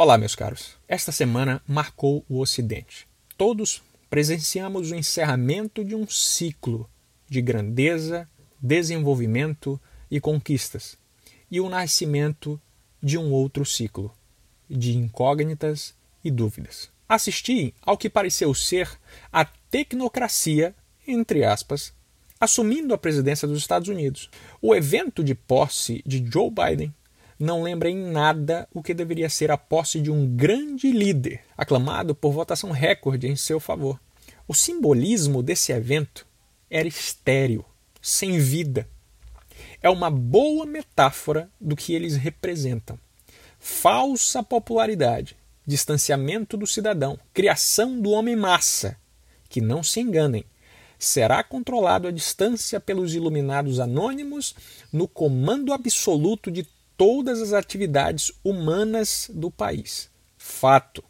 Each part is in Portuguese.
Olá, meus caros. Esta semana marcou o Ocidente. Todos presenciamos o encerramento de um ciclo de grandeza, desenvolvimento e conquistas, e o nascimento de um outro ciclo de incógnitas e dúvidas. Assisti ao que pareceu ser a tecnocracia, entre aspas, assumindo a presidência dos Estados Unidos. O evento de posse de Joe Biden não lembra em nada o que deveria ser a posse de um grande líder, aclamado por votação recorde em seu favor. O simbolismo desse evento era estéril, sem vida. É uma boa metáfora do que eles representam. Falsa popularidade, distanciamento do cidadão, criação do homem-massa. Que não se enganem, será controlado à distância pelos iluminados anônimos no comando absoluto de todas as atividades humanas do país. Fato.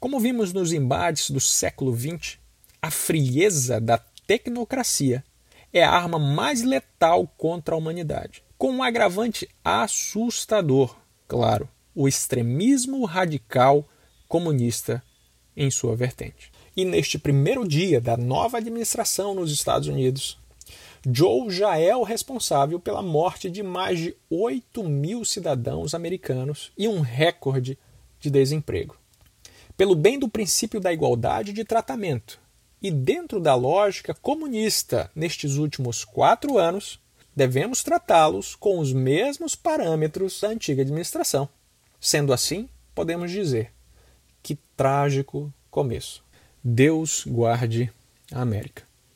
Como vimos nos embates do século XX, a frieza da tecnocracia é a arma mais letal contra a humanidade. Com um agravante assustador, claro, o extremismo radical comunista em sua vertente. E neste primeiro dia da nova administração nos Estados Unidos, Joe já é o responsável pela morte de mais de 8 mil cidadãos americanos e um recorde de desemprego. Pelo bem do princípio da igualdade de tratamento e dentro da lógica comunista nestes últimos quatro anos, devemos tratá-los com os mesmos parâmetros da antiga administração. Sendo assim, podemos dizer que trágico começo. Deus guarde a América.